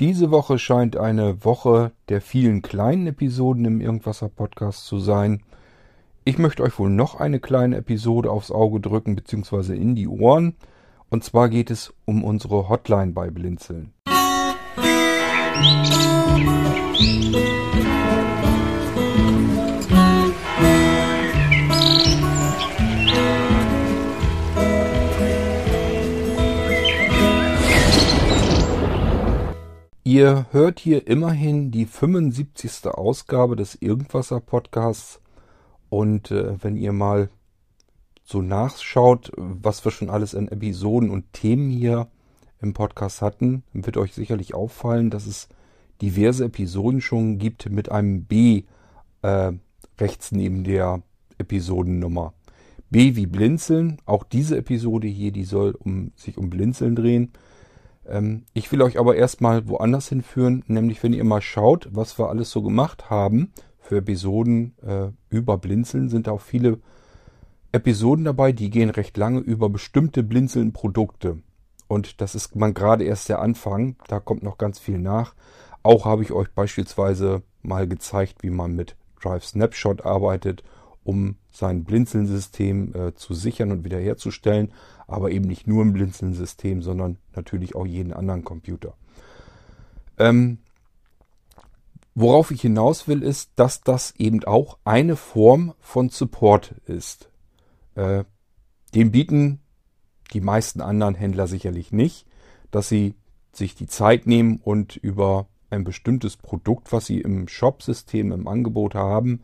Diese Woche scheint eine Woche der vielen kleinen Episoden im Irgendwasser Podcast zu sein. Ich möchte euch wohl noch eine kleine Episode aufs Auge drücken bzw. in die Ohren. Und zwar geht es um unsere Hotline bei Blinzeln. Ihr hört hier immerhin die 75. Ausgabe des Irgendwasser Podcasts. Und äh, wenn ihr mal so nachschaut, was wir schon alles an Episoden und Themen hier im Podcast hatten, wird euch sicherlich auffallen, dass es diverse Episoden schon gibt mit einem B äh, rechts neben der Episodennummer. B wie Blinzeln. Auch diese Episode hier, die soll um, sich um Blinzeln drehen. Ähm, ich will euch aber erstmal woanders hinführen, nämlich wenn ihr mal schaut, was wir alles so gemacht haben für Episoden äh, über Blinzeln, sind auch viele Episoden dabei, die gehen recht lange über bestimmte Blinzeln-Produkte. Und das ist man gerade erst der Anfang, da kommt noch ganz viel nach. Auch habe ich euch beispielsweise mal gezeigt, wie man mit Drive Snapshot arbeitet, um sein Blinzeln-System äh, zu sichern und wiederherzustellen aber eben nicht nur im Blinzeln-System, sondern natürlich auch jeden anderen Computer. Ähm, worauf ich hinaus will, ist, dass das eben auch eine Form von Support ist. Äh, den bieten die meisten anderen Händler sicherlich nicht, dass sie sich die Zeit nehmen und über ein bestimmtes Produkt, was sie im Shop-System im Angebot haben,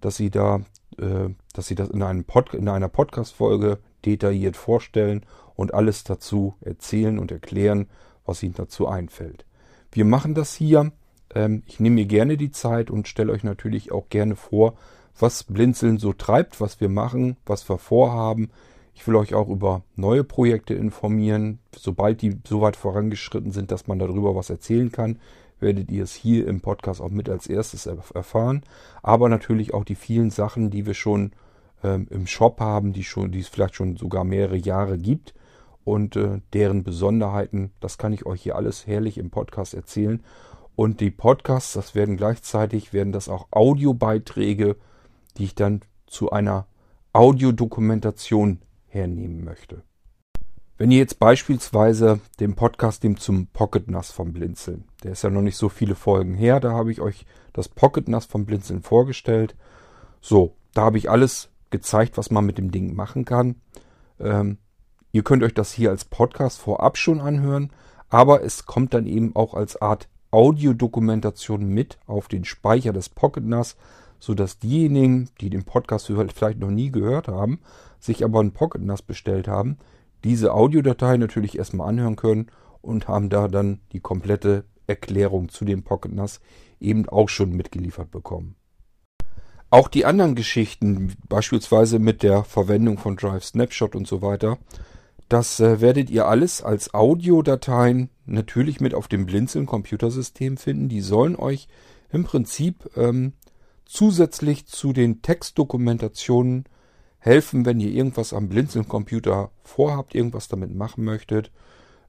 dass sie da, dass sie das in, einem Pod, in einer Podcast-Folge detailliert vorstellen und alles dazu erzählen und erklären, was ihnen dazu einfällt. Wir machen das hier. Ähm, ich nehme mir gerne die Zeit und stelle euch natürlich auch gerne vor, was Blinzeln so treibt, was wir machen, was wir vorhaben. Ich will euch auch über neue Projekte informieren. Sobald die so weit vorangeschritten sind, dass man darüber was erzählen kann, werdet ihr es hier im Podcast auch mit als erstes erfahren. Aber natürlich auch die vielen Sachen, die wir schon ähm, im Shop haben, die, schon, die es vielleicht schon sogar mehrere Jahre gibt. Und äh, deren Besonderheiten, das kann ich euch hier alles herrlich im Podcast erzählen. Und die Podcasts, das werden gleichzeitig, werden das auch Audiobeiträge, die ich dann zu einer Audiodokumentation hernehmen möchte. Wenn ihr jetzt beispielsweise den Podcast dem zum Pocket NAS vom Blinzeln, der ist ja noch nicht so viele Folgen her, da habe ich euch das Pocket NAS vom Blinzeln vorgestellt. So, da habe ich alles gezeigt, was man mit dem Ding machen kann. Ähm, ihr könnt euch das hier als Podcast vorab schon anhören, aber es kommt dann eben auch als Art Audiodokumentation mit auf den Speicher des Pocket NAS, sodass diejenigen, die den Podcast vielleicht noch nie gehört haben, sich aber ein Pocket NAS bestellt haben, diese Audiodatei natürlich erstmal anhören können und haben da dann die komplette Erklärung zu dem Pocket NAS eben auch schon mitgeliefert bekommen. Auch die anderen Geschichten, beispielsweise mit der Verwendung von Drive Snapshot und so weiter, das äh, werdet ihr alles als Audiodateien natürlich mit auf dem Blinzeln Computersystem finden. Die sollen euch im Prinzip ähm, zusätzlich zu den Textdokumentationen helfen, wenn ihr irgendwas am Blinzeln Computer vorhabt, irgendwas damit machen möchtet.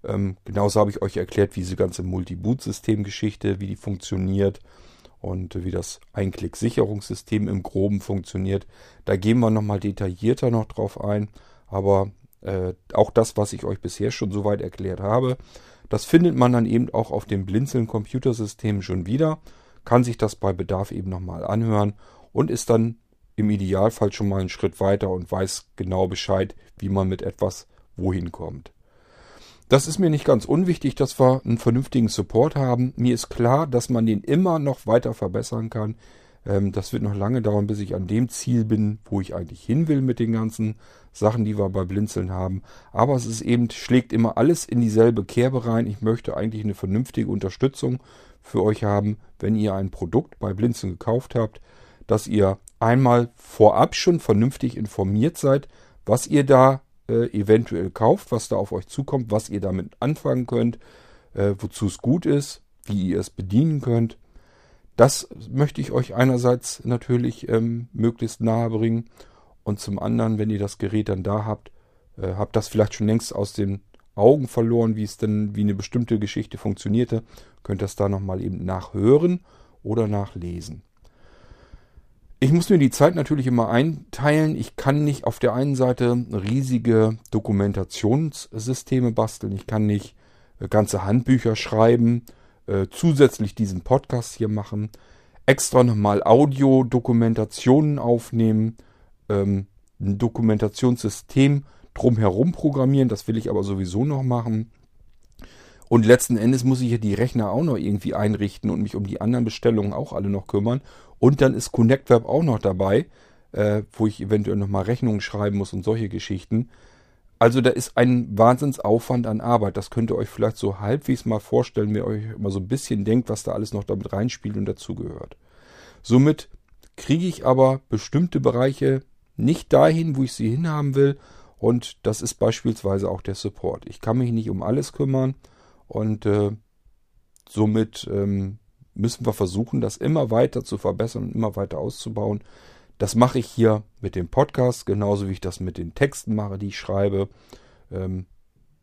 Ähm, genauso habe ich euch erklärt, wie diese ganze Multi-Boot-System-Geschichte, wie die funktioniert und wie das Einklick-Sicherungssystem im Groben funktioniert. Da gehen wir nochmal detaillierter noch drauf ein. Aber äh, auch das, was ich euch bisher schon soweit erklärt habe, das findet man dann eben auch auf dem Blinzeln Computersystem schon wieder, kann sich das bei Bedarf eben nochmal anhören und ist dann im Idealfall schon mal einen Schritt weiter und weiß genau Bescheid, wie man mit etwas wohin kommt. Das ist mir nicht ganz unwichtig, dass wir einen vernünftigen Support haben. Mir ist klar, dass man den immer noch weiter verbessern kann. Ähm, das wird noch lange dauern, bis ich an dem Ziel bin, wo ich eigentlich hin will mit den ganzen Sachen, die wir bei Blinzeln haben. Aber es ist eben, schlägt immer alles in dieselbe Kerbe rein. Ich möchte eigentlich eine vernünftige Unterstützung für euch haben, wenn ihr ein Produkt bei Blinzeln gekauft habt, dass ihr einmal vorab schon vernünftig informiert seid, was ihr da äh, eventuell kauft, was da auf euch zukommt, was ihr damit anfangen könnt, äh, wozu es gut ist, wie ihr es bedienen könnt. Das möchte ich euch einerseits natürlich ähm, möglichst nahe bringen und zum anderen, wenn ihr das Gerät dann da habt, äh, habt das vielleicht schon längst aus dem Augen verloren, wie es denn, wie eine bestimmte Geschichte funktionierte, könnt das da nochmal eben nachhören oder nachlesen. Ich muss mir die Zeit natürlich immer einteilen. Ich kann nicht auf der einen Seite riesige Dokumentationssysteme basteln. Ich kann nicht äh, ganze Handbücher schreiben, äh, zusätzlich diesen Podcast hier machen, extra nochmal Audio-Dokumentationen aufnehmen, ähm, ein Dokumentationssystem drumherum programmieren. Das will ich aber sowieso noch machen. Und letzten Endes muss ich ja die Rechner auch noch irgendwie einrichten und mich um die anderen Bestellungen auch alle noch kümmern. Und dann ist ConnectWeb auch noch dabei, äh, wo ich eventuell nochmal Rechnungen schreiben muss und solche Geschichten. Also da ist ein Wahnsinnsaufwand an Arbeit. Das könnt ihr euch vielleicht so halbwegs mal vorstellen, wenn ihr euch mal so ein bisschen denkt, was da alles noch damit reinspielt und dazugehört. Somit kriege ich aber bestimmte Bereiche nicht dahin, wo ich sie hinhaben will. Und das ist beispielsweise auch der Support. Ich kann mich nicht um alles kümmern und äh, somit ähm, müssen wir versuchen, das immer weiter zu verbessern und immer weiter auszubauen. Das mache ich hier mit dem Podcast, genauso wie ich das mit den Texten mache, die ich schreibe. Ähm,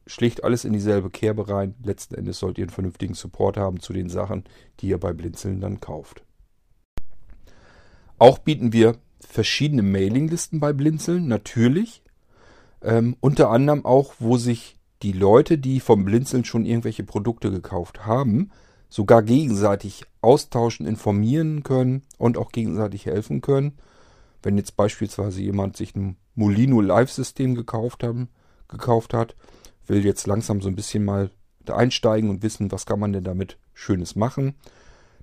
schlicht alles in dieselbe Kerbe rein. Letzten Endes sollt ihr einen vernünftigen Support haben zu den Sachen, die ihr bei Blinzeln dann kauft. Auch bieten wir verschiedene Mailinglisten bei Blinzeln, natürlich. Ähm, unter anderem auch, wo sich die Leute, die vom Blinzeln schon irgendwelche Produkte gekauft haben, sogar gegenseitig austauschen, informieren können und auch gegenseitig helfen können. Wenn jetzt beispielsweise jemand sich ein Molino Live-System gekauft, gekauft hat, will jetzt langsam so ein bisschen mal einsteigen und wissen, was kann man denn damit Schönes machen,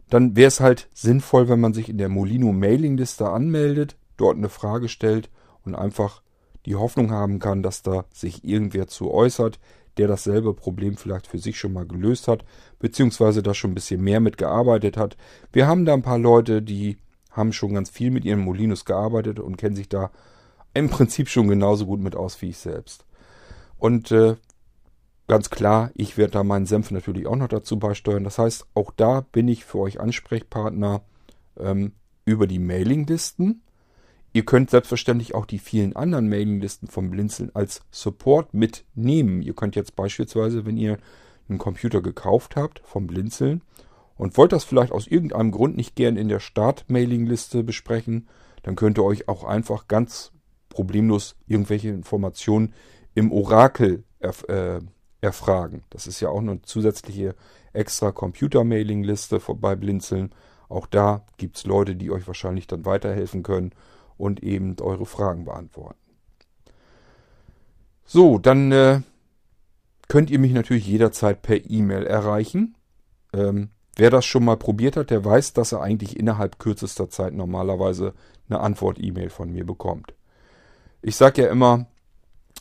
dann wäre es halt sinnvoll, wenn man sich in der Molino Mailingliste anmeldet, dort eine Frage stellt und einfach die Hoffnung haben kann, dass da sich irgendwer zu äußert, der dasselbe Problem vielleicht für sich schon mal gelöst hat, beziehungsweise da schon ein bisschen mehr mitgearbeitet hat. Wir haben da ein paar Leute, die haben schon ganz viel mit ihren Molinos gearbeitet und kennen sich da im Prinzip schon genauso gut mit aus wie ich selbst. Und äh, ganz klar, ich werde da meinen Senf natürlich auch noch dazu beisteuern. Das heißt, auch da bin ich für euch Ansprechpartner ähm, über die Mailinglisten. Ihr könnt selbstverständlich auch die vielen anderen Mailinglisten vom Blinzeln als Support mitnehmen. Ihr könnt jetzt beispielsweise, wenn ihr einen Computer gekauft habt vom Blinzeln und wollt das vielleicht aus irgendeinem Grund nicht gern in der Start-Mailingliste besprechen, dann könnt ihr euch auch einfach ganz problemlos irgendwelche Informationen im Orakel erf äh, erfragen. Das ist ja auch eine zusätzliche extra Computer-Mailing-Liste bei Blinzeln. Auch da gibt es Leute, die euch wahrscheinlich dann weiterhelfen können und eben eure Fragen beantworten. So, dann äh, könnt ihr mich natürlich jederzeit per E-Mail erreichen. Ähm, wer das schon mal probiert hat, der weiß, dass er eigentlich innerhalb kürzester Zeit normalerweise eine Antwort-E-Mail von mir bekommt. Ich sage ja immer,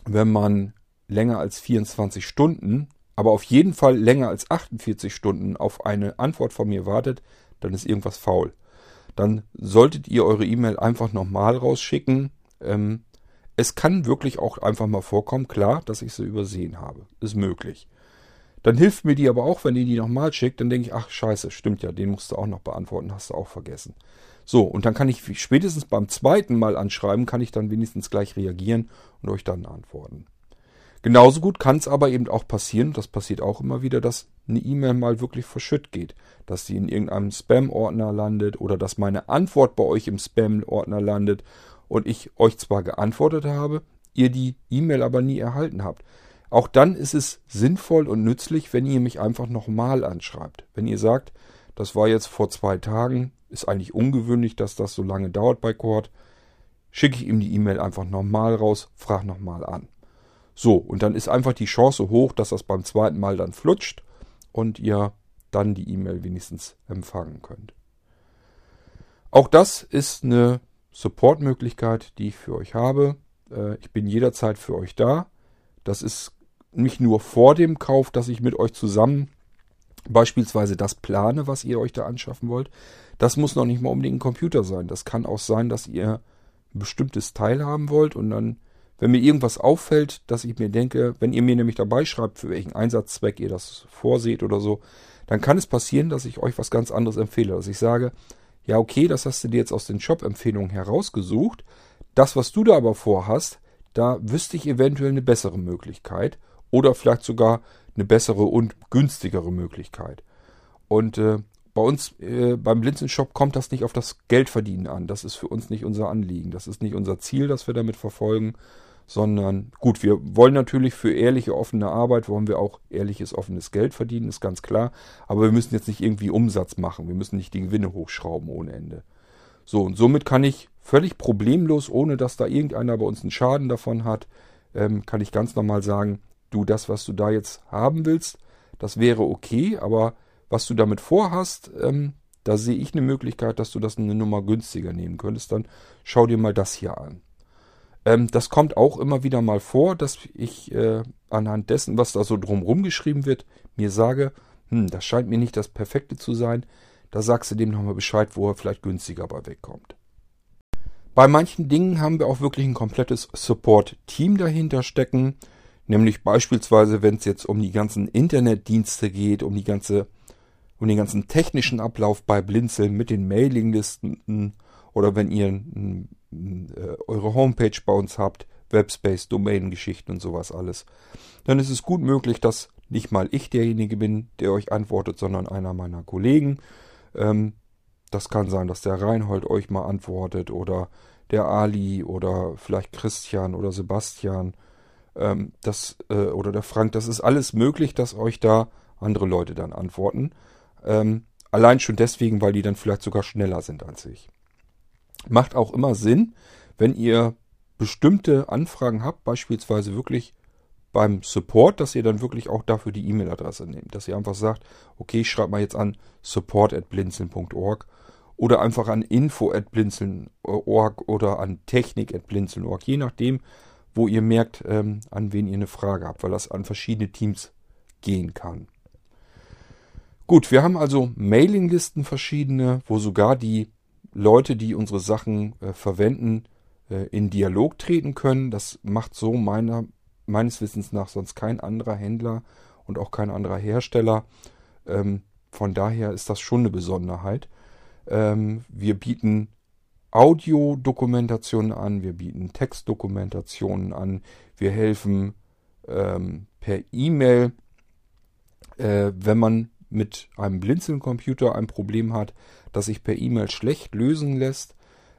wenn man länger als 24 Stunden, aber auf jeden Fall länger als 48 Stunden auf eine Antwort von mir wartet, dann ist irgendwas faul dann solltet ihr eure E-Mail einfach nochmal rausschicken. Ähm, es kann wirklich auch einfach mal vorkommen, klar, dass ich sie übersehen habe. Ist möglich. Dann hilft mir die aber auch, wenn ihr die nochmal schickt, dann denke ich, ach scheiße, stimmt ja, den musst du auch noch beantworten, hast du auch vergessen. So, und dann kann ich spätestens beim zweiten Mal anschreiben, kann ich dann wenigstens gleich reagieren und euch dann antworten. Genauso gut kann es aber eben auch passieren, das passiert auch immer wieder, dass eine E-Mail mal wirklich verschütt geht, dass sie in irgendeinem Spam-Ordner landet oder dass meine Antwort bei euch im Spam-Ordner landet und ich euch zwar geantwortet habe, ihr die E-Mail aber nie erhalten habt. Auch dann ist es sinnvoll und nützlich, wenn ihr mich einfach nochmal anschreibt. Wenn ihr sagt, das war jetzt vor zwei Tagen, ist eigentlich ungewöhnlich, dass das so lange dauert bei Cord, schicke ich ihm die E-Mail einfach nochmal raus, frag nochmal an. So, und dann ist einfach die Chance hoch, dass das beim zweiten Mal dann flutscht und ihr dann die E-Mail wenigstens empfangen könnt. Auch das ist eine Support-Möglichkeit, die ich für euch habe. Äh, ich bin jederzeit für euch da. Das ist nicht nur vor dem Kauf, dass ich mit euch zusammen beispielsweise das plane, was ihr euch da anschaffen wollt. Das muss noch nicht mal unbedingt ein Computer sein. Das kann auch sein, dass ihr ein bestimmtes Teil haben wollt und dann wenn mir irgendwas auffällt, dass ich mir denke, wenn ihr mir nämlich dabei schreibt, für welchen Einsatzzweck ihr das vorseht oder so, dann kann es passieren, dass ich euch was ganz anderes empfehle. Dass ich sage, ja okay, das hast du dir jetzt aus den Shop-Empfehlungen herausgesucht. Das, was du da aber vorhast, da wüsste ich eventuell eine bessere Möglichkeit. oder vielleicht sogar eine bessere und günstigere Möglichkeit. Und äh, bei uns äh, beim Blinzeln-Shop kommt das nicht auf das Geldverdienen an. Das ist für uns nicht unser Anliegen. Das ist nicht unser Ziel, das wir damit verfolgen, sondern gut, wir wollen natürlich für ehrliche, offene Arbeit, wollen wir auch ehrliches, offenes Geld verdienen, ist ganz klar. Aber wir müssen jetzt nicht irgendwie Umsatz machen. Wir müssen nicht die Gewinne hochschrauben ohne Ende. So, und somit kann ich völlig problemlos, ohne dass da irgendeiner bei uns einen Schaden davon hat, ähm, kann ich ganz normal sagen, du, das, was du da jetzt haben willst, das wäre okay, aber was du damit vorhast, ähm, da sehe ich eine Möglichkeit, dass du das eine Nummer günstiger nehmen könntest. Dann schau dir mal das hier an. Ähm, das kommt auch immer wieder mal vor, dass ich äh, anhand dessen, was da so drumherum geschrieben wird, mir sage, hm, das scheint mir nicht das Perfekte zu sein. Da sagst du dem nochmal Bescheid, wo er vielleicht günstiger bei wegkommt. Bei manchen Dingen haben wir auch wirklich ein komplettes Support-Team dahinter stecken. Nämlich beispielsweise, wenn es jetzt um die ganzen Internetdienste geht, um die ganze, um den ganzen technischen Ablauf bei Blinzeln mit den Mailinglisten oder wenn ihr äh, eure Homepage bei uns habt, Webspace, Domain-Geschichten und sowas alles, dann ist es gut möglich, dass nicht mal ich derjenige bin, der euch antwortet, sondern einer meiner Kollegen. Ähm, das kann sein, dass der Reinhold euch mal antwortet oder der Ali oder vielleicht Christian oder Sebastian ähm, das, äh, oder der Frank. Das ist alles möglich, dass euch da andere Leute dann antworten. Ähm, allein schon deswegen, weil die dann vielleicht sogar schneller sind als ich. Macht auch immer Sinn, wenn ihr bestimmte Anfragen habt, beispielsweise wirklich beim Support, dass ihr dann wirklich auch dafür die E-Mail-Adresse nehmt. Dass ihr einfach sagt, okay, ich schreibe mal jetzt an support.blinzeln.org oder einfach an info.blinzeln.org oder an technik.blinzeln.org, je nachdem, wo ihr merkt, ähm, an wen ihr eine Frage habt, weil das an verschiedene Teams gehen kann. Gut, wir haben also Mailinglisten verschiedene, wo sogar die Leute, die unsere Sachen äh, verwenden, äh, in Dialog treten können. Das macht so meiner, meines Wissens nach sonst kein anderer Händler und auch kein anderer Hersteller. Ähm, von daher ist das schon eine Besonderheit. Ähm, wir bieten Audiodokumentationen an, wir bieten Textdokumentationen an, wir helfen ähm, per E-Mail, äh, wenn man mit einem Blinzeln-Computer ein Problem hat, das sich per E-Mail schlecht lösen lässt,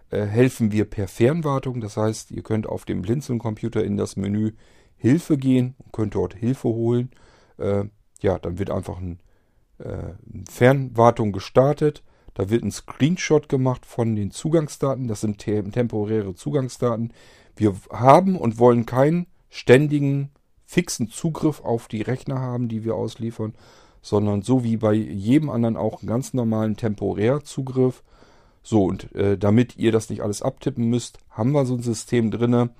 äh, helfen wir per Fernwartung. Das heißt, ihr könnt auf dem Blinzeln-Computer in das Menü Hilfe gehen und könnt dort Hilfe holen. Äh, ja, dann wird einfach ein, äh, eine Fernwartung gestartet. Da wird ein Screenshot gemacht von den Zugangsdaten. Das sind te temporäre Zugangsdaten. Wir haben und wollen keinen ständigen, fixen Zugriff auf die Rechner haben, die wir ausliefern, sondern so wie bei jedem anderen auch einen ganz normalen Temporärzugriff. So, und äh, damit ihr das nicht alles abtippen müsst, haben wir so ein System drinne,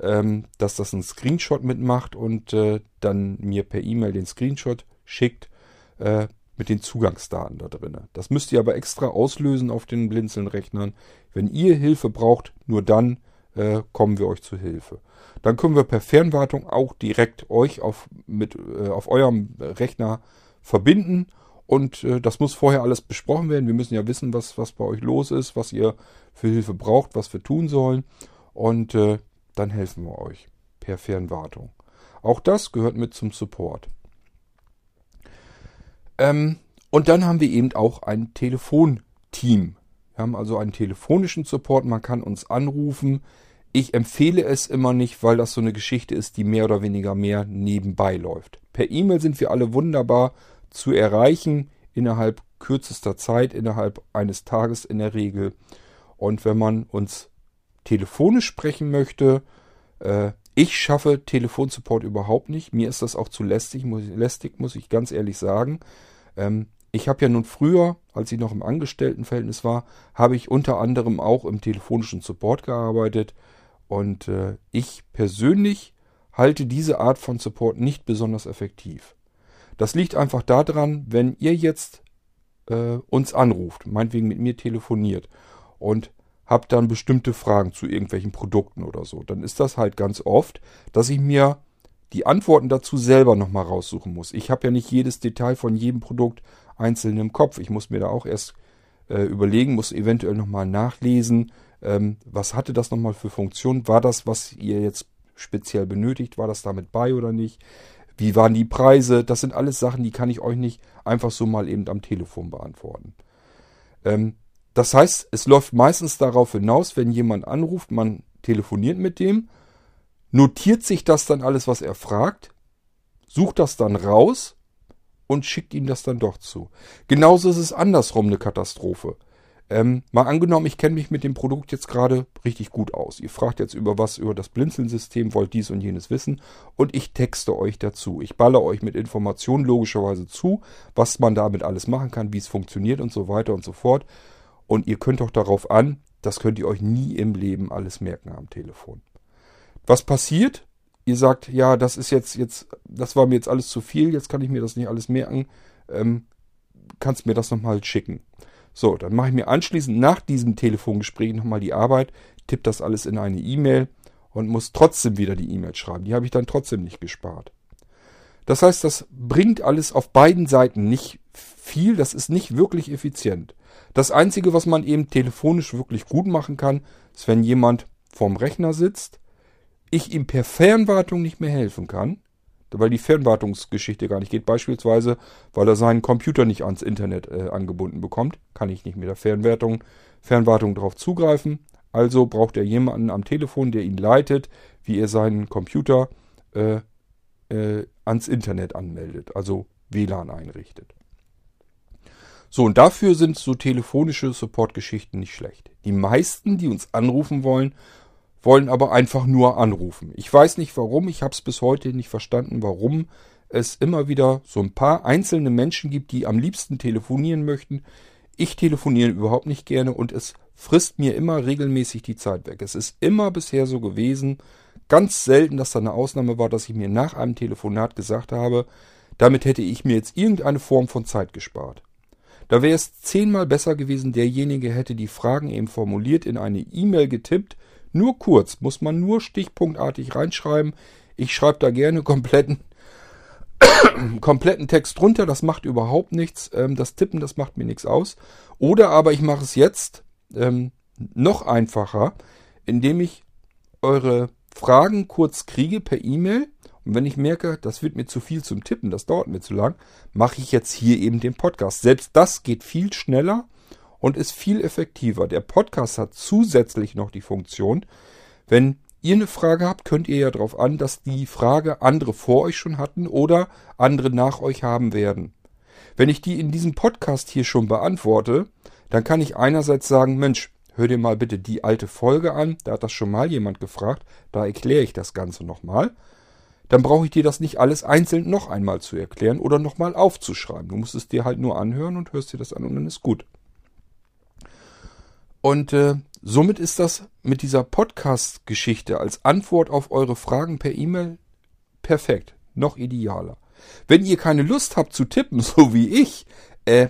ähm, dass das einen Screenshot mitmacht und äh, dann mir per E-Mail den Screenshot schickt äh, mit den Zugangsdaten da drin. Das müsst ihr aber extra auslösen auf den Blinzeln-Rechnern. Wenn ihr Hilfe braucht, nur dann äh, kommen wir euch zu Hilfe. Dann können wir per Fernwartung auch direkt euch auf, mit, äh, auf eurem Rechner verbinden. Und äh, das muss vorher alles besprochen werden. Wir müssen ja wissen, was, was bei euch los ist, was ihr für Hilfe braucht, was wir tun sollen. Und äh, dann helfen wir euch per Fernwartung. Auch das gehört mit zum Support. Ähm, und dann haben wir eben auch ein Telefonteam. Wir haben also einen telefonischen Support. Man kann uns anrufen. Ich empfehle es immer nicht, weil das so eine Geschichte ist, die mehr oder weniger mehr nebenbei läuft. Per E-Mail sind wir alle wunderbar zu erreichen innerhalb kürzester Zeit, innerhalb eines Tages in der Regel. Und wenn man uns telefonisch sprechen möchte, äh, ich schaffe Telefonsupport überhaupt nicht. Mir ist das auch zu lästig, muss, lästig, muss ich ganz ehrlich sagen. Ähm, ich habe ja nun früher, als ich noch im Angestelltenverhältnis war, habe ich unter anderem auch im telefonischen Support gearbeitet. Und äh, ich persönlich halte diese Art von Support nicht besonders effektiv. Das liegt einfach daran, wenn ihr jetzt äh, uns anruft, meinetwegen mit mir telefoniert und habt dann bestimmte Fragen zu irgendwelchen Produkten oder so, dann ist das halt ganz oft, dass ich mir die Antworten dazu selber nochmal raussuchen muss. Ich habe ja nicht jedes Detail von jedem Produkt einzeln im Kopf. Ich muss mir da auch erst äh, überlegen, muss eventuell nochmal nachlesen, ähm, was hatte das nochmal für Funktion? War das, was ihr jetzt speziell benötigt, war das damit bei oder nicht? Wie waren die Preise? Das sind alles Sachen, die kann ich euch nicht einfach so mal eben am Telefon beantworten. Ähm, das heißt, es läuft meistens darauf hinaus, wenn jemand anruft, man telefoniert mit dem, notiert sich das dann alles, was er fragt, sucht das dann raus und schickt ihm das dann doch zu. Genauso ist es andersrum eine Katastrophe. Ähm, mal angenommen, ich kenne mich mit dem Produkt jetzt gerade richtig gut aus. Ihr fragt jetzt über was, über das Blinzeln-System, wollt dies und jenes wissen und ich texte euch dazu. Ich baller euch mit Informationen logischerweise zu, was man damit alles machen kann, wie es funktioniert und so weiter und so fort. Und ihr könnt doch darauf an, das könnt ihr euch nie im Leben alles merken am Telefon. Was passiert? Ihr sagt, ja, das ist jetzt, jetzt, das war mir jetzt alles zu viel, jetzt kann ich mir das nicht alles merken. Ähm, kannst mir das nochmal schicken. So, dann mache ich mir anschließend nach diesem Telefongespräch nochmal die Arbeit, tippe das alles in eine E-Mail und muss trotzdem wieder die E-Mail schreiben. Die habe ich dann trotzdem nicht gespart. Das heißt, das bringt alles auf beiden Seiten nicht viel, das ist nicht wirklich effizient. Das Einzige, was man eben telefonisch wirklich gut machen kann, ist, wenn jemand vorm Rechner sitzt, ich ihm per Fernwartung nicht mehr helfen kann, weil die Fernwartungsgeschichte gar nicht geht. Beispielsweise, weil er seinen Computer nicht ans Internet äh, angebunden bekommt, kann ich nicht mit der Fernwartung, Fernwartung darauf zugreifen. Also braucht er jemanden am Telefon, der ihn leitet, wie er seinen Computer äh, äh, ans Internet anmeldet, also WLAN einrichtet. So, und dafür sind so telefonische Support-Geschichten nicht schlecht. Die meisten, die uns anrufen wollen, wollen aber einfach nur anrufen. Ich weiß nicht warum, ich habe es bis heute nicht verstanden, warum es immer wieder so ein paar einzelne Menschen gibt, die am liebsten telefonieren möchten. Ich telefoniere überhaupt nicht gerne und es frisst mir immer regelmäßig die Zeit weg. Es ist immer bisher so gewesen, ganz selten, dass da eine Ausnahme war, dass ich mir nach einem Telefonat gesagt habe, damit hätte ich mir jetzt irgendeine Form von Zeit gespart. Da wäre es zehnmal besser gewesen, derjenige hätte die Fragen eben formuliert, in eine E-Mail getippt, nur kurz, muss man nur stichpunktartig reinschreiben. Ich schreibe da gerne kompletten, kompletten Text drunter, das macht überhaupt nichts. Ähm, das Tippen, das macht mir nichts aus. Oder aber ich mache es jetzt ähm, noch einfacher, indem ich eure Fragen kurz kriege per E-Mail. Und wenn ich merke, das wird mir zu viel zum Tippen, das dauert mir zu lang, mache ich jetzt hier eben den Podcast. Selbst das geht viel schneller und ist viel effektiver. Der Podcast hat zusätzlich noch die Funktion, wenn ihr eine Frage habt, könnt ihr ja darauf an, dass die Frage andere vor euch schon hatten oder andere nach euch haben werden. Wenn ich die in diesem Podcast hier schon beantworte, dann kann ich einerseits sagen, Mensch, hör dir mal bitte die alte Folge an, da hat das schon mal jemand gefragt, da erkläre ich das Ganze nochmal. Dann brauche ich dir das nicht alles einzeln noch einmal zu erklären oder nochmal aufzuschreiben. Du musst es dir halt nur anhören und hörst dir das an und dann ist gut. Und äh, somit ist das mit dieser Podcast-Geschichte als Antwort auf eure Fragen per E-Mail perfekt. Noch idealer. Wenn ihr keine Lust habt zu tippen, so wie ich, äh,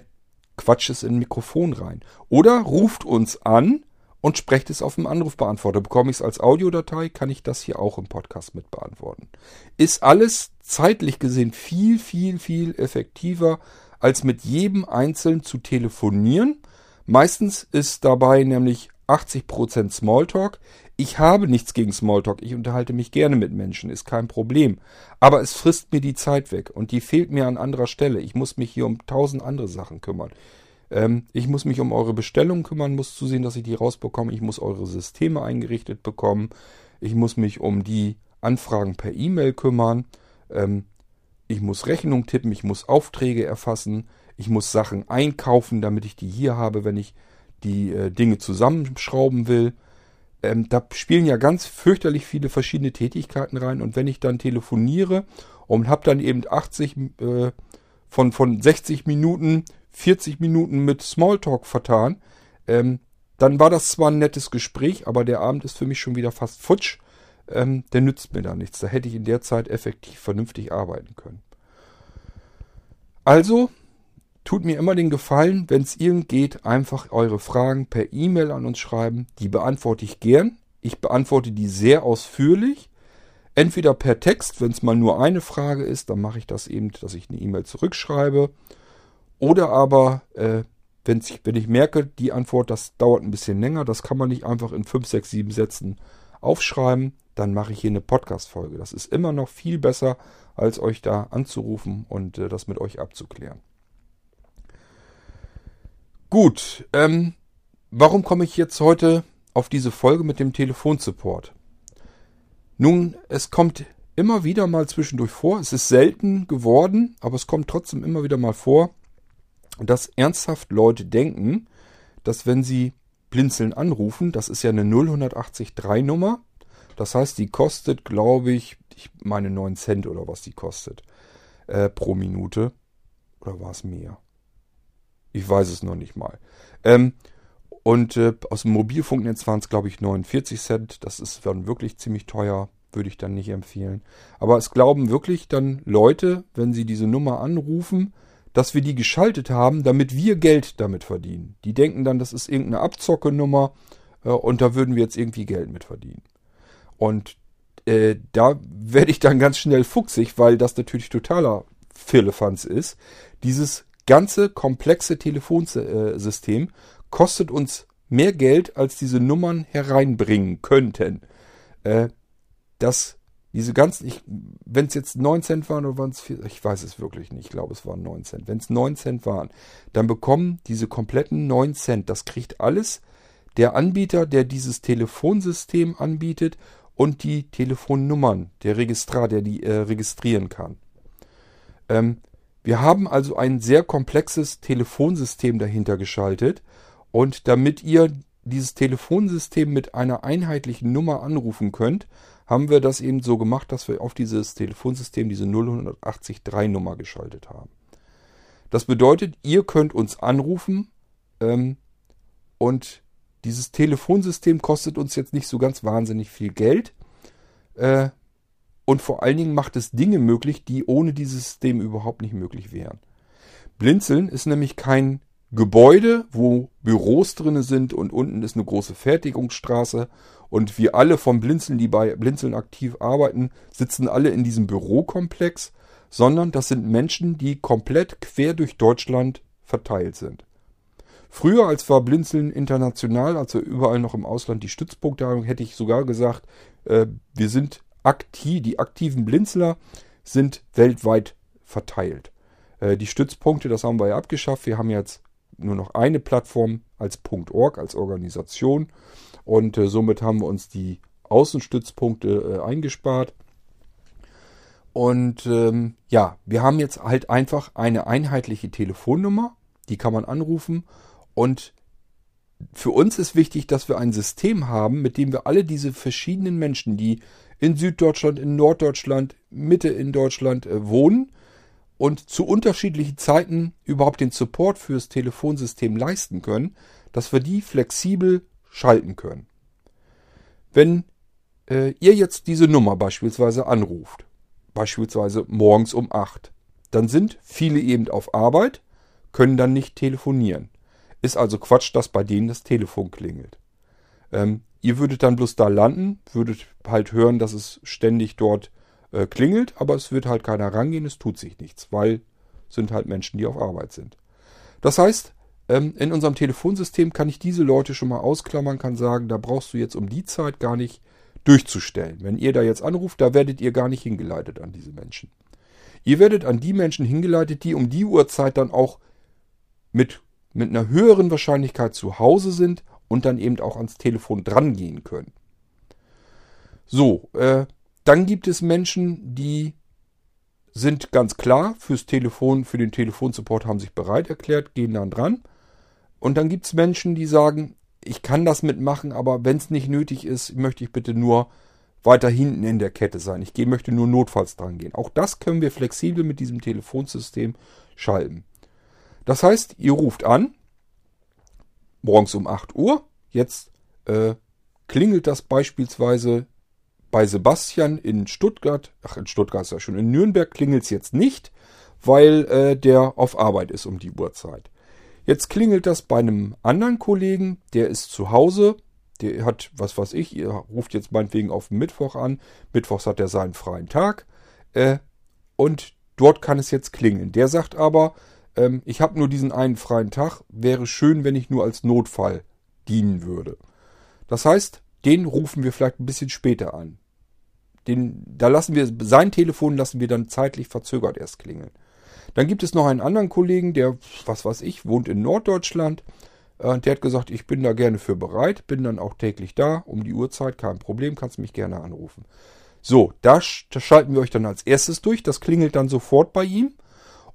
quatscht es in ein Mikrofon rein. Oder ruft uns an und sprecht es auf dem Anrufbeantworter. Bekomme ich es als Audiodatei, kann ich das hier auch im Podcast mit beantworten. Ist alles zeitlich gesehen viel, viel, viel effektiver, als mit jedem Einzelnen zu telefonieren Meistens ist dabei nämlich 80% Smalltalk. Ich habe nichts gegen Smalltalk. Ich unterhalte mich gerne mit Menschen, ist kein Problem. Aber es frisst mir die Zeit weg und die fehlt mir an anderer Stelle. Ich muss mich hier um tausend andere Sachen kümmern. Ähm, ich muss mich um eure Bestellungen kümmern, muss zusehen, dass ich die rausbekomme. Ich muss eure Systeme eingerichtet bekommen. Ich muss mich um die Anfragen per E-Mail kümmern. Ähm, ich muss Rechnung tippen, ich muss Aufträge erfassen. Ich muss Sachen einkaufen, damit ich die hier habe, wenn ich die äh, Dinge zusammenschrauben will. Ähm, da spielen ja ganz fürchterlich viele verschiedene Tätigkeiten rein. Und wenn ich dann telefoniere und habe dann eben 80 äh, von, von 60 Minuten, 40 Minuten mit Smalltalk vertan, ähm, dann war das zwar ein nettes Gespräch, aber der Abend ist für mich schon wieder fast futsch. Ähm, der nützt mir da nichts. Da hätte ich in der Zeit effektiv vernünftig arbeiten können. Also tut mir immer den Gefallen, wenn es irgend geht, einfach eure Fragen per E-Mail an uns schreiben. Die beantworte ich gern. Ich beantworte die sehr ausführlich. Entweder per Text, wenn es mal nur eine Frage ist, dann mache ich das eben, dass ich eine E-Mail zurückschreibe. Oder aber, äh, wenn ich merke, die Antwort, das dauert ein bisschen länger, das kann man nicht einfach in 5, 6, 7 Sätzen aufschreiben, dann mache ich hier eine Podcast-Folge. Das ist immer noch viel besser, als euch da anzurufen und äh, das mit euch abzuklären. Gut, ähm, warum komme ich jetzt heute auf diese Folge mit dem Telefonsupport? Nun, es kommt immer wieder mal zwischendurch vor. Es ist selten geworden, aber es kommt trotzdem immer wieder mal vor, dass ernsthaft Leute denken, dass wenn sie Blinzeln anrufen, das ist ja eine 0183 Nummer, das heißt, die kostet, glaube ich, ich meine 9 Cent oder was die kostet äh, pro Minute. Oder war es mehr? Ich weiß es noch nicht mal. Ähm, und äh, aus dem Mobilfunknetz waren es, glaube ich, 49 Cent. Das ist dann wirklich ziemlich teuer würde ich dann nicht empfehlen. Aber es glauben wirklich dann Leute, wenn sie diese Nummer anrufen, dass wir die geschaltet haben, damit wir Geld damit verdienen. Die denken dann, das ist irgendeine Abzockenummer äh, und da würden wir jetzt irgendwie Geld mit verdienen. Und äh, da werde ich dann ganz schnell fuchsig, weil das natürlich totaler Firlefanz ist. Dieses ganze komplexe Telefonsystem kostet uns mehr Geld, als diese Nummern hereinbringen könnten. Äh, dass diese ganzen, wenn es jetzt 9 Cent waren oder waren es, ich weiß es wirklich nicht, ich glaube es waren 9 Cent. Wenn es 9 Cent waren, dann bekommen diese kompletten 9 Cent, das kriegt alles der Anbieter, der dieses Telefonsystem anbietet und die Telefonnummern, der Registrar, der die äh, registrieren kann. Ähm, wir haben also ein sehr komplexes Telefonsystem dahinter geschaltet und damit ihr dieses Telefonsystem mit einer einheitlichen Nummer anrufen könnt, haben wir das eben so gemacht, dass wir auf dieses Telefonsystem diese 0183 Nummer geschaltet haben. Das bedeutet, ihr könnt uns anrufen ähm, und dieses Telefonsystem kostet uns jetzt nicht so ganz wahnsinnig viel Geld. Äh, und vor allen Dingen macht es Dinge möglich, die ohne dieses System überhaupt nicht möglich wären. Blinzeln ist nämlich kein Gebäude, wo Büros drinne sind und unten ist eine große Fertigungsstraße und wir alle vom Blinzeln, die bei Blinzeln aktiv arbeiten, sitzen alle in diesem Bürokomplex, sondern das sind Menschen, die komplett quer durch Deutschland verteilt sind. Früher, als war Blinzeln international, also überall noch im Ausland die Stützpunkte haben, hätte ich sogar gesagt, äh, wir sind aktiv, die aktiven Blinzler sind weltweit verteilt. Äh, die Stützpunkte, das haben wir ja abgeschafft. Wir haben jetzt nur noch eine Plattform als .org, als Organisation. Und äh, somit haben wir uns die Außenstützpunkte äh, eingespart. Und ähm, ja, wir haben jetzt halt einfach eine einheitliche Telefonnummer, die kann man anrufen. Und für uns ist wichtig, dass wir ein System haben, mit dem wir alle diese verschiedenen Menschen, die in Süddeutschland, in Norddeutschland, Mitte in Deutschland äh, wohnen, und zu unterschiedlichen Zeiten überhaupt den Support fürs Telefonsystem leisten können, dass wir die flexibel schalten können. Wenn äh, ihr jetzt diese Nummer beispielsweise anruft, beispielsweise morgens um 8, dann sind viele eben auf Arbeit, können dann nicht telefonieren. Ist also Quatsch, dass bei denen das Telefon klingelt. Ähm, ihr würdet dann bloß da landen, würdet halt hören, dass es ständig dort äh, klingelt, aber es wird halt keiner rangehen, es tut sich nichts, weil sind halt Menschen, die auf Arbeit sind. Das heißt, ähm, in unserem Telefonsystem kann ich diese Leute schon mal ausklammern, kann sagen, da brauchst du jetzt um die Zeit gar nicht durchzustellen. Wenn ihr da jetzt anruft, da werdet ihr gar nicht hingeleitet an diese Menschen. Ihr werdet an die Menschen hingeleitet, die um die Uhrzeit dann auch mit, mit einer höheren Wahrscheinlichkeit zu Hause sind und dann eben auch ans Telefon drangehen können. So, äh, dann gibt es Menschen, die sind ganz klar fürs Telefon, für den Telefonsupport haben sich bereit erklärt, gehen dann dran. Und dann gibt es Menschen, die sagen, ich kann das mitmachen, aber wenn es nicht nötig ist, möchte ich bitte nur weiter hinten in der Kette sein. Ich möchte nur notfalls dran gehen. Auch das können wir flexibel mit diesem Telefonsystem schalten. Das heißt, ihr ruft an, morgens um 8 Uhr. Jetzt äh, klingelt das beispielsweise bei Sebastian in Stuttgart, ach in Stuttgart ist ja schon, in Nürnberg klingelt es jetzt nicht, weil äh, der auf Arbeit ist um die Uhrzeit. Jetzt klingelt das bei einem anderen Kollegen, der ist zu Hause, der hat, was weiß ich, ihr ruft jetzt meinetwegen auf Mittwoch an, Mittwochs hat er seinen freien Tag äh, und dort kann es jetzt klingeln. Der sagt aber, ähm, ich habe nur diesen einen freien Tag, wäre schön, wenn ich nur als Notfall dienen würde. Das heißt, den rufen wir vielleicht ein bisschen später an. Den, da lassen wir, sein Telefon lassen wir dann zeitlich verzögert erst klingeln. Dann gibt es noch einen anderen Kollegen, der, was weiß ich, wohnt in Norddeutschland. Äh, der hat gesagt, ich bin da gerne für bereit, bin dann auch täglich da, um die Uhrzeit, kein Problem, kannst mich gerne anrufen. So, das, das schalten wir euch dann als erstes durch. Das klingelt dann sofort bei ihm.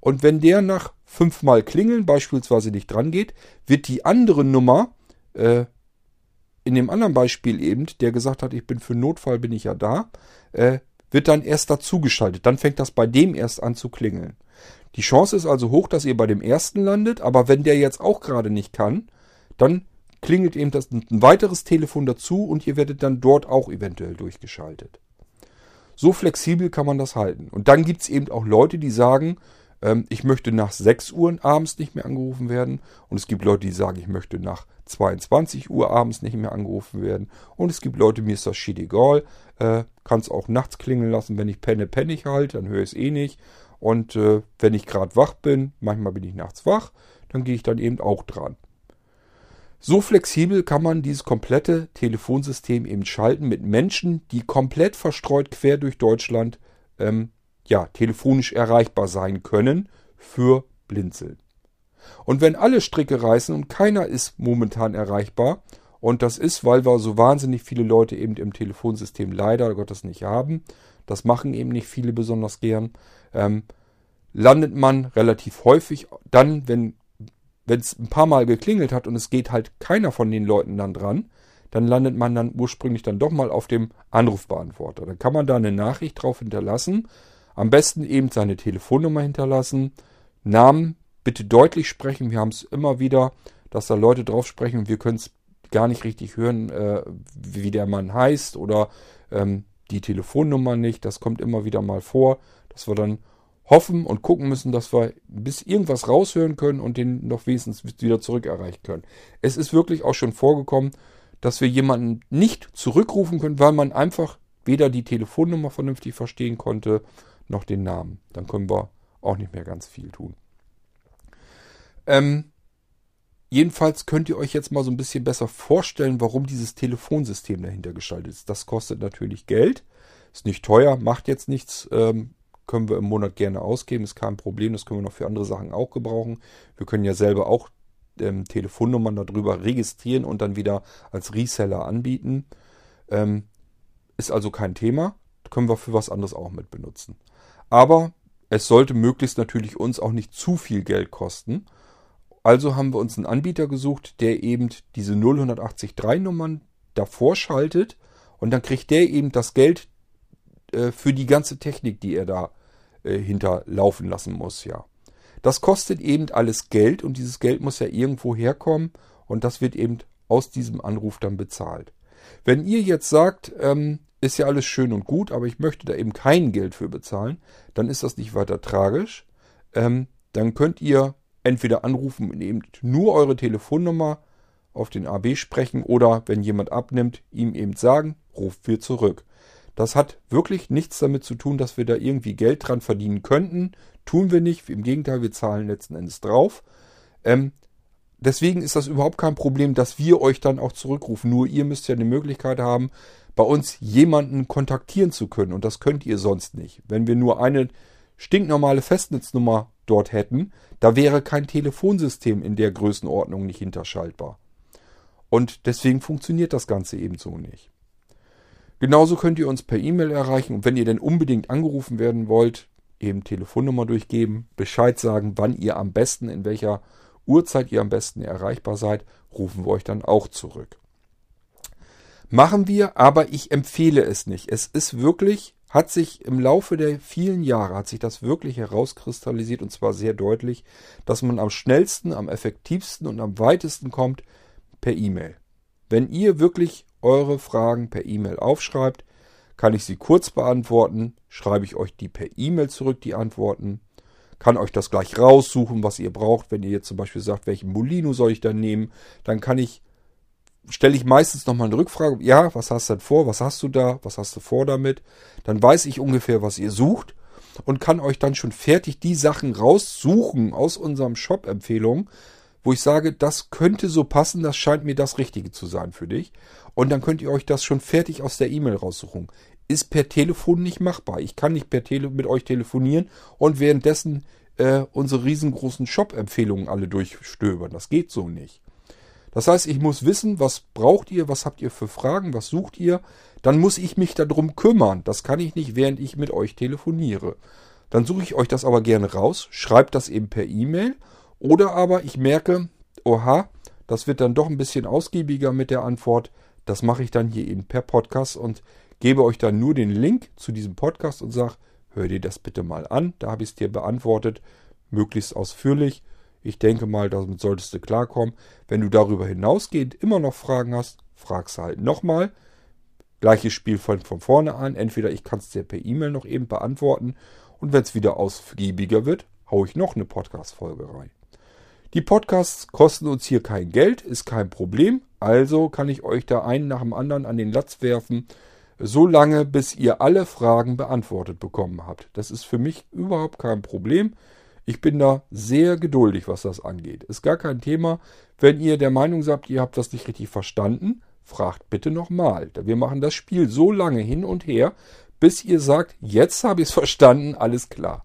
Und wenn der nach fünfmal klingeln beispielsweise nicht dran geht, wird die andere Nummer äh, in dem anderen Beispiel eben, der gesagt hat, ich bin für Notfall, bin ich ja da, äh, wird dann erst dazugeschaltet. Dann fängt das bei dem erst an zu klingeln. Die Chance ist also hoch, dass ihr bei dem ersten landet, aber wenn der jetzt auch gerade nicht kann, dann klingelt eben das, ein weiteres Telefon dazu und ihr werdet dann dort auch eventuell durchgeschaltet. So flexibel kann man das halten. Und dann gibt es eben auch Leute, die sagen, ähm, ich möchte nach 6 Uhr abends nicht mehr angerufen werden. Und es gibt Leute, die sagen, ich möchte nach 22 Uhr abends nicht mehr angerufen werden. Und es gibt Leute, mir ist das shit egal. Äh, Kann es auch nachts klingeln lassen. Wenn ich penne, penne ich halt, dann höre ich es eh nicht. Und äh, wenn ich gerade wach bin, manchmal bin ich nachts wach, dann gehe ich dann eben auch dran. So flexibel kann man dieses komplette Telefonsystem eben schalten mit Menschen, die komplett verstreut quer durch Deutschland ähm, ja, telefonisch erreichbar sein können für Blinzeln. Und wenn alle Stricke reißen und keiner ist momentan erreichbar, und das ist, weil wir so wahnsinnig viele Leute eben im Telefonsystem leider Gottes nicht haben, das machen eben nicht viele besonders gern, ähm, landet man relativ häufig dann, wenn es ein paar Mal geklingelt hat und es geht halt keiner von den Leuten dann dran, dann landet man dann ursprünglich dann doch mal auf dem Anrufbeantworter. Dann kann man da eine Nachricht drauf hinterlassen, am besten eben seine Telefonnummer hinterlassen, Namen bitte deutlich sprechen. Wir haben es immer wieder, dass da Leute drauf sprechen und wir können es gar nicht richtig hören, äh, wie der Mann heißt oder ähm, die Telefonnummer nicht. Das kommt immer wieder mal vor, dass wir dann hoffen und gucken müssen, dass wir bis irgendwas raushören können und den noch wenigstens wieder zurück erreichen können. Es ist wirklich auch schon vorgekommen, dass wir jemanden nicht zurückrufen können, weil man einfach weder die Telefonnummer vernünftig verstehen konnte, noch den Namen. Dann können wir auch nicht mehr ganz viel tun. Ähm, jedenfalls könnt ihr euch jetzt mal so ein bisschen besser vorstellen, warum dieses Telefonsystem dahinter geschaltet ist. Das kostet natürlich Geld, ist nicht teuer, macht jetzt nichts, ähm, können wir im Monat gerne ausgeben, ist kein Problem, das können wir noch für andere Sachen auch gebrauchen. Wir können ja selber auch ähm, Telefonnummern darüber registrieren und dann wieder als Reseller anbieten. Ähm, ist also kein Thema, können wir für was anderes auch mit benutzen. Aber es sollte möglichst natürlich uns auch nicht zu viel Geld kosten. Also haben wir uns einen Anbieter gesucht, der eben diese 0183 Nummern davor schaltet und dann kriegt der eben das Geld äh, für die ganze Technik, die er da äh, hinterlaufen lassen muss, ja. Das kostet eben alles Geld und dieses Geld muss ja irgendwo herkommen und das wird eben aus diesem Anruf dann bezahlt. Wenn ihr jetzt sagt, ähm, ist ja alles schön und gut, aber ich möchte da eben kein Geld für bezahlen, dann ist das nicht weiter tragisch. Ähm, dann könnt ihr entweder anrufen und eben nur eure Telefonnummer auf den AB sprechen oder wenn jemand abnimmt, ihm eben sagen, ruft wir zurück. Das hat wirklich nichts damit zu tun, dass wir da irgendwie Geld dran verdienen könnten. Tun wir nicht. Im Gegenteil, wir zahlen letzten Endes drauf. Ähm, deswegen ist das überhaupt kein Problem, dass wir euch dann auch zurückrufen. Nur ihr müsst ja eine Möglichkeit haben, bei uns jemanden kontaktieren zu können. Und das könnt ihr sonst nicht. Wenn wir nur eine stinknormale Festnetznummer dort hätten, da wäre kein Telefonsystem in der Größenordnung nicht hinterschaltbar. Und deswegen funktioniert das Ganze ebenso nicht. Genauso könnt ihr uns per E-Mail erreichen und wenn ihr denn unbedingt angerufen werden wollt, eben Telefonnummer durchgeben, Bescheid sagen, wann ihr am besten, in welcher Uhrzeit ihr am besten erreichbar seid, rufen wir euch dann auch zurück. Machen wir, aber ich empfehle es nicht. Es ist wirklich, hat sich im Laufe der vielen Jahre, hat sich das wirklich herauskristallisiert und zwar sehr deutlich, dass man am schnellsten, am effektivsten und am weitesten kommt per E-Mail. Wenn ihr wirklich eure Fragen per E-Mail aufschreibt, kann ich sie kurz beantworten, schreibe ich euch die per E-Mail zurück, die Antworten, kann euch das gleich raussuchen, was ihr braucht. Wenn ihr jetzt zum Beispiel sagt, welchen Molino soll ich dann nehmen, dann kann ich stelle ich meistens nochmal eine Rückfrage. Ja, was hast du denn vor? Was hast du da? Was hast du vor damit? Dann weiß ich ungefähr, was ihr sucht und kann euch dann schon fertig die Sachen raussuchen aus unserem Shop-Empfehlungen, wo ich sage, das könnte so passen, das scheint mir das Richtige zu sein für dich. Und dann könnt ihr euch das schon fertig aus der E-Mail raussuchen. Ist per Telefon nicht machbar. Ich kann nicht per Tele mit euch telefonieren und währenddessen äh, unsere riesengroßen Shop-Empfehlungen alle durchstöbern. Das geht so nicht. Das heißt, ich muss wissen, was braucht ihr, was habt ihr für Fragen, was sucht ihr. Dann muss ich mich darum kümmern. Das kann ich nicht, während ich mit euch telefoniere. Dann suche ich euch das aber gerne raus, schreibt das eben per E-Mail. Oder aber ich merke, oha, das wird dann doch ein bisschen ausgiebiger mit der Antwort. Das mache ich dann hier eben per Podcast und gebe euch dann nur den Link zu diesem Podcast und sage, hör dir das bitte mal an. Da habe ich es dir beantwortet, möglichst ausführlich. Ich denke mal, damit solltest du klarkommen. Wenn du darüber hinausgehend immer noch Fragen hast, fragst du halt nochmal. Gleiches Spiel von, von vorne an. Entweder ich kann es dir per E-Mail noch eben beantworten und wenn es wieder ausgiebiger wird, haue ich noch eine Podcast-Folge rein. Die Podcasts kosten uns hier kein Geld, ist kein Problem. Also kann ich euch da einen nach dem anderen an den Latz werfen, so lange, bis ihr alle Fragen beantwortet bekommen habt. Das ist für mich überhaupt kein Problem. Ich bin da sehr geduldig, was das angeht. Ist gar kein Thema. Wenn ihr der Meinung seid, ihr habt das nicht richtig verstanden, fragt bitte nochmal. Wir machen das Spiel so lange hin und her, bis ihr sagt, jetzt habe ich es verstanden, alles klar.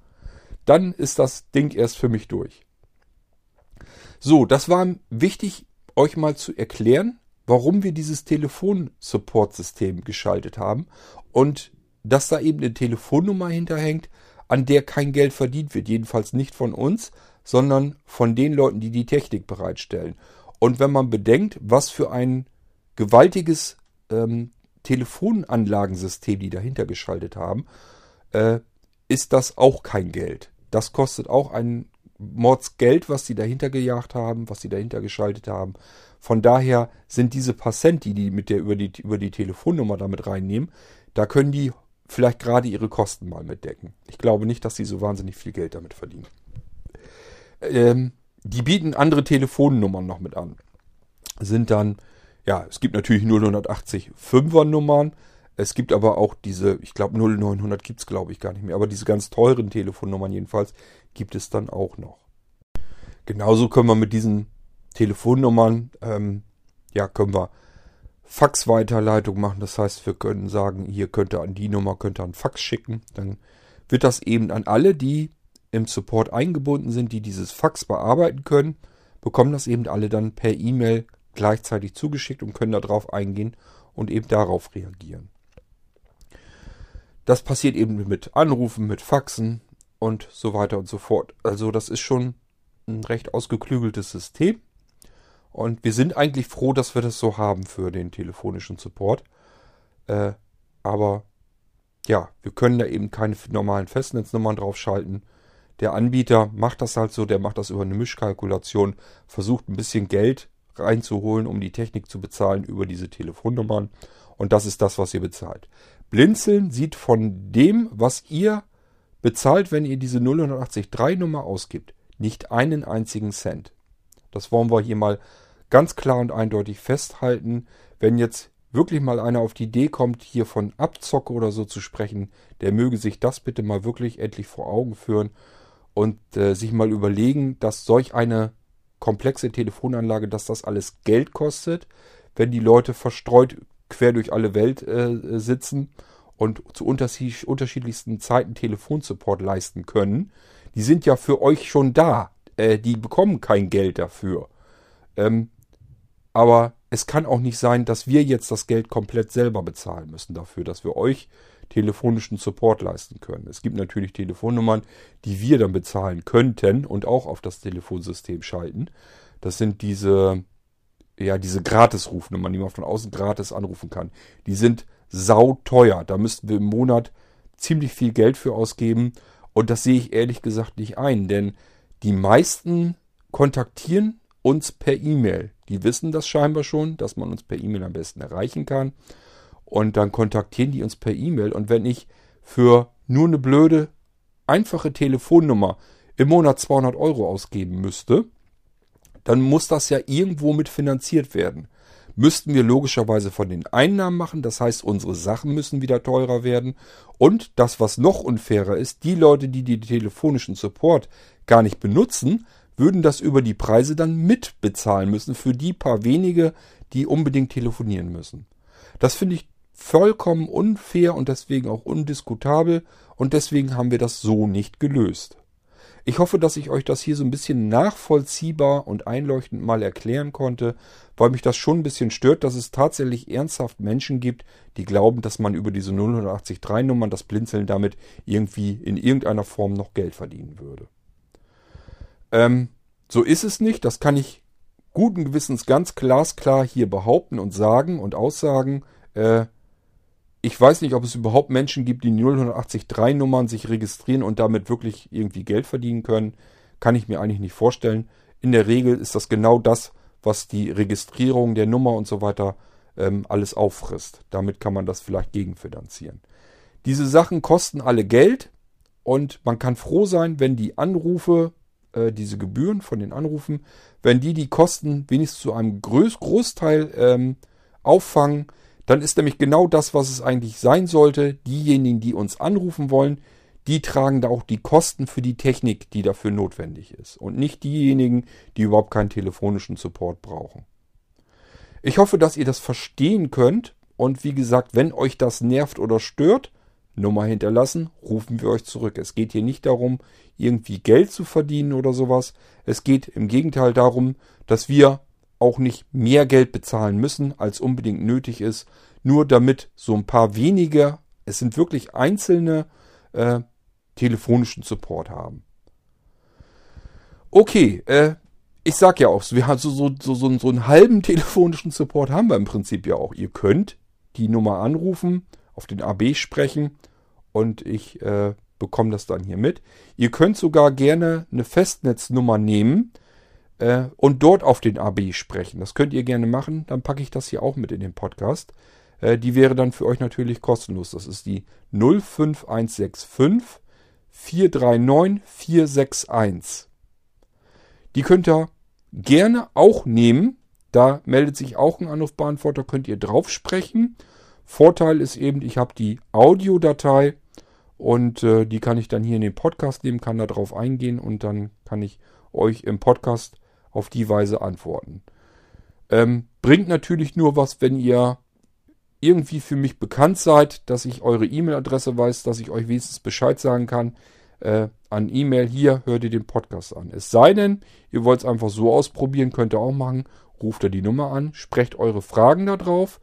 Dann ist das Ding erst für mich durch. So, das war wichtig, euch mal zu erklären, warum wir dieses Telefon-Support-System geschaltet haben und dass da eben eine Telefonnummer hinterhängt, an der kein Geld verdient wird. Jedenfalls nicht von uns, sondern von den Leuten, die die Technik bereitstellen. Und wenn man bedenkt, was für ein gewaltiges ähm, Telefonanlagensystem die dahinter geschaltet haben, äh, ist das auch kein Geld. Das kostet auch ein Mordsgeld, was sie dahinter gejagt haben, was sie dahinter geschaltet haben. Von daher sind diese Passenti, die mit der über die, über die Telefonnummer damit reinnehmen, da können die vielleicht gerade ihre Kosten mal mitdecken. Ich glaube nicht, dass sie so wahnsinnig viel Geld damit verdienen. Ähm, die bieten andere Telefonnummern noch mit an. Sind dann ja, es gibt natürlich 080 5er Nummern. Es gibt aber auch diese, ich glaube 0900 gibt es glaube ich gar nicht mehr, aber diese ganz teuren Telefonnummern jedenfalls gibt es dann auch noch. Genauso können wir mit diesen Telefonnummern, ähm, ja, können wir Faxweiterleitung machen. Das heißt, wir können sagen, hier könnt ihr an die Nummer, könnt ihr einen Fax schicken. Dann wird das eben an alle, die im Support eingebunden sind, die dieses Fax bearbeiten können, bekommen das eben alle dann per E-Mail gleichzeitig zugeschickt und können darauf eingehen und eben darauf reagieren. Das passiert eben mit Anrufen, mit Faxen und so weiter und so fort. Also das ist schon ein recht ausgeklügeltes System. Und wir sind eigentlich froh, dass wir das so haben für den telefonischen Support. Äh, aber ja, wir können da eben keine normalen Festnetznummern draufschalten. Der Anbieter macht das halt so, der macht das über eine Mischkalkulation, versucht ein bisschen Geld reinzuholen, um die Technik zu bezahlen über diese Telefonnummern. Und das ist das, was ihr bezahlt. Blinzeln sieht von dem, was ihr bezahlt, wenn ihr diese 0183 Nummer ausgibt, nicht einen einzigen Cent. Das wollen wir hier mal ganz klar und eindeutig festhalten. Wenn jetzt wirklich mal einer auf die Idee kommt, hier von Abzocke oder so zu sprechen, der möge sich das bitte mal wirklich endlich vor Augen führen und äh, sich mal überlegen, dass solch eine komplexe Telefonanlage, dass das alles Geld kostet, wenn die Leute verstreut quer durch alle Welt äh, sitzen und zu unterschiedlichsten Zeiten Telefonsupport leisten können. Die sind ja für euch schon da. Äh, die bekommen kein Geld dafür. Ähm, aber es kann auch nicht sein, dass wir jetzt das Geld komplett selber bezahlen müssen dafür, dass wir euch telefonischen Support leisten können. Es gibt natürlich Telefonnummern, die wir dann bezahlen könnten und auch auf das Telefonsystem schalten. Das sind diese, ja, diese Gratis-Rufnummern, die man von außen gratis anrufen kann. Die sind sauteuer. Da müssten wir im Monat ziemlich viel Geld für ausgeben. Und das sehe ich ehrlich gesagt nicht ein, denn die meisten kontaktieren uns per E-Mail. Die wissen das scheinbar schon, dass man uns per E-Mail am besten erreichen kann und dann kontaktieren die uns per E-Mail. Und wenn ich für nur eine blöde, einfache Telefonnummer im Monat 200 Euro ausgeben müsste, dann muss das ja irgendwo mit finanziert werden. Müssten wir logischerweise von den Einnahmen machen, das heißt, unsere Sachen müssen wieder teurer werden. Und das, was noch unfairer ist, die Leute, die den telefonischen Support gar nicht benutzen, würden das über die Preise dann mitbezahlen müssen für die paar wenige, die unbedingt telefonieren müssen. Das finde ich vollkommen unfair und deswegen auch undiskutabel und deswegen haben wir das so nicht gelöst. Ich hoffe, dass ich euch das hier so ein bisschen nachvollziehbar und einleuchtend mal erklären konnte, weil mich das schon ein bisschen stört, dass es tatsächlich ernsthaft Menschen gibt, die glauben, dass man über diese 083 Nummern, das Blinzeln damit irgendwie in irgendeiner Form noch Geld verdienen würde. Ähm, so ist es nicht, das kann ich guten Gewissens ganz glasklar hier behaupten und sagen und aussagen. Äh, ich weiß nicht, ob es überhaupt Menschen gibt, die 083 Nummern sich registrieren und damit wirklich irgendwie Geld verdienen können. Kann ich mir eigentlich nicht vorstellen. In der Regel ist das genau das, was die Registrierung der Nummer und so weiter ähm, alles auffrisst. Damit kann man das vielleicht gegenfinanzieren. Diese Sachen kosten alle Geld und man kann froh sein, wenn die Anrufe, äh, diese Gebühren von den Anrufen, wenn die die Kosten wenigstens zu einem Groß Großteil ähm, auffangen, dann ist nämlich genau das, was es eigentlich sein sollte. Diejenigen, die uns anrufen wollen, die tragen da auch die Kosten für die Technik, die dafür notwendig ist. Und nicht diejenigen, die überhaupt keinen telefonischen Support brauchen. Ich hoffe, dass ihr das verstehen könnt. Und wie gesagt, wenn euch das nervt oder stört, Nummer hinterlassen, rufen wir euch zurück. Es geht hier nicht darum, irgendwie Geld zu verdienen oder sowas. Es geht im Gegenteil darum, dass wir auch nicht mehr Geld bezahlen müssen, als unbedingt nötig ist, nur damit so ein paar wenige, es sind wirklich einzelne, äh, telefonischen Support haben. Okay, äh, ich sag ja auch, wir haben so, so, so, so einen halben telefonischen Support haben wir im Prinzip ja auch. Ihr könnt die Nummer anrufen, auf den AB sprechen und ich äh, bekomme das dann hier mit. Ihr könnt sogar gerne eine Festnetznummer nehmen, äh, und dort auf den AB sprechen. Das könnt ihr gerne machen. Dann packe ich das hier auch mit in den Podcast. Äh, die wäre dann für euch natürlich kostenlos. Das ist die 05165 439 461. Die könnt ihr gerne auch nehmen. Da meldet sich auch ein Anrufbeantworter, könnt ihr drauf sprechen. Vorteil ist eben, ich habe die Audiodatei und äh, die kann ich dann hier in den Podcast nehmen, kann da drauf eingehen und dann kann ich euch im Podcast auf die Weise antworten. Ähm, bringt natürlich nur was, wenn ihr irgendwie für mich bekannt seid, dass ich eure E-Mail-Adresse weiß, dass ich euch wenigstens Bescheid sagen kann. Äh, an E-Mail hier hört ihr den Podcast an. Es sei denn, ihr wollt es einfach so ausprobieren, könnt ihr auch machen. Ruft ihr die Nummer an, sprecht eure Fragen da drauf,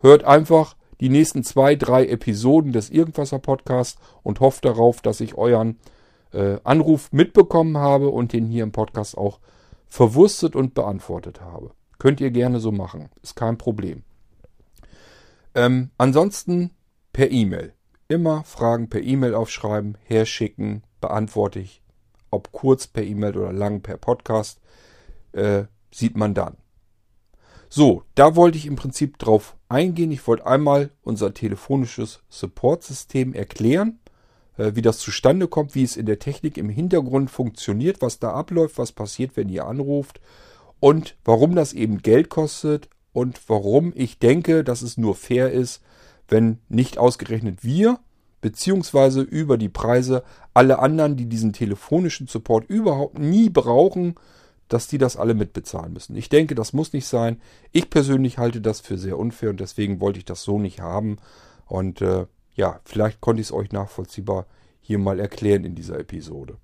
hört einfach die nächsten zwei, drei Episoden des Irgendwasser Podcasts und hofft darauf, dass ich euren äh, Anruf mitbekommen habe und den hier im Podcast auch verwurstet und beantwortet habe. Könnt ihr gerne so machen. Ist kein Problem. Ähm, ansonsten per E-Mail. Immer Fragen per E-Mail aufschreiben, herschicken, beantworte ich. Ob kurz per E-Mail oder lang per Podcast, äh, sieht man dann. So, da wollte ich im Prinzip drauf eingehen. Ich wollte einmal unser telefonisches Support-System erklären. Äh, wie das zustande kommt, wie es in der Technik im Hintergrund funktioniert, was da abläuft, was passiert, wenn ihr anruft und warum das eben Geld kostet und warum ich denke, dass es nur fair ist, wenn nicht ausgerechnet wir beziehungsweise über die Preise alle anderen, die diesen telefonischen Support überhaupt nie brauchen, dass die das alle mitbezahlen müssen. Ich denke, das muss nicht sein. Ich persönlich halte das für sehr unfair und deswegen wollte ich das so nicht haben. Und äh, ja, vielleicht konnte ich es euch nachvollziehbar hier mal erklären in dieser Episode.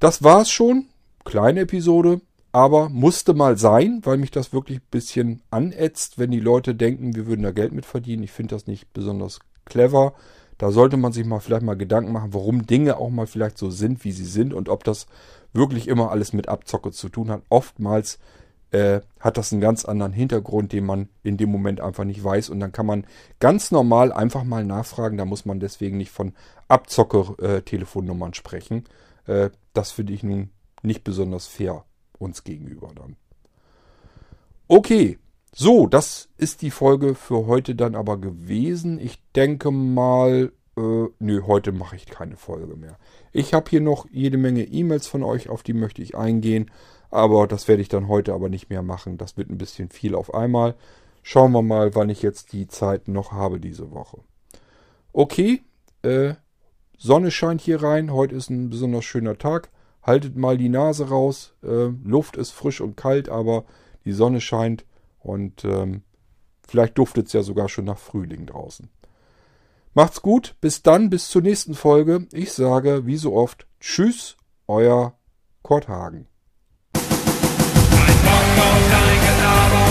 Das war's schon. Kleine Episode, aber musste mal sein, weil mich das wirklich ein bisschen anätzt, wenn die Leute denken, wir würden da Geld mit verdienen. Ich finde das nicht besonders clever. Da sollte man sich mal vielleicht mal Gedanken machen, warum Dinge auch mal vielleicht so sind, wie sie sind und ob das wirklich immer alles mit Abzocke zu tun hat. Oftmals äh, hat das einen ganz anderen Hintergrund, den man in dem Moment einfach nicht weiß. Und dann kann man ganz normal einfach mal nachfragen. Da muss man deswegen nicht von Abzocke-Telefonnummern sprechen. Äh, das finde ich nun nicht besonders fair uns gegenüber dann. Okay, so, das ist die Folge für heute dann aber gewesen. Ich denke mal, äh, nö, heute mache ich keine Folge mehr. Ich habe hier noch jede Menge E-Mails von euch, auf die möchte ich eingehen. Aber das werde ich dann heute aber nicht mehr machen. Das wird ein bisschen viel auf einmal. Schauen wir mal, wann ich jetzt die Zeit noch habe diese Woche. Okay, äh, Sonne scheint hier rein. Heute ist ein besonders schöner Tag. haltet mal die Nase raus. Äh, Luft ist frisch und kalt, aber die Sonne scheint und ähm, vielleicht duftet es ja sogar schon nach Frühling draußen. Macht's gut, bis dann, bis zur nächsten Folge. Ich sage, wie so oft, Tschüss, euer Kurt Hagen. Ein Bock auf dein Gelaber,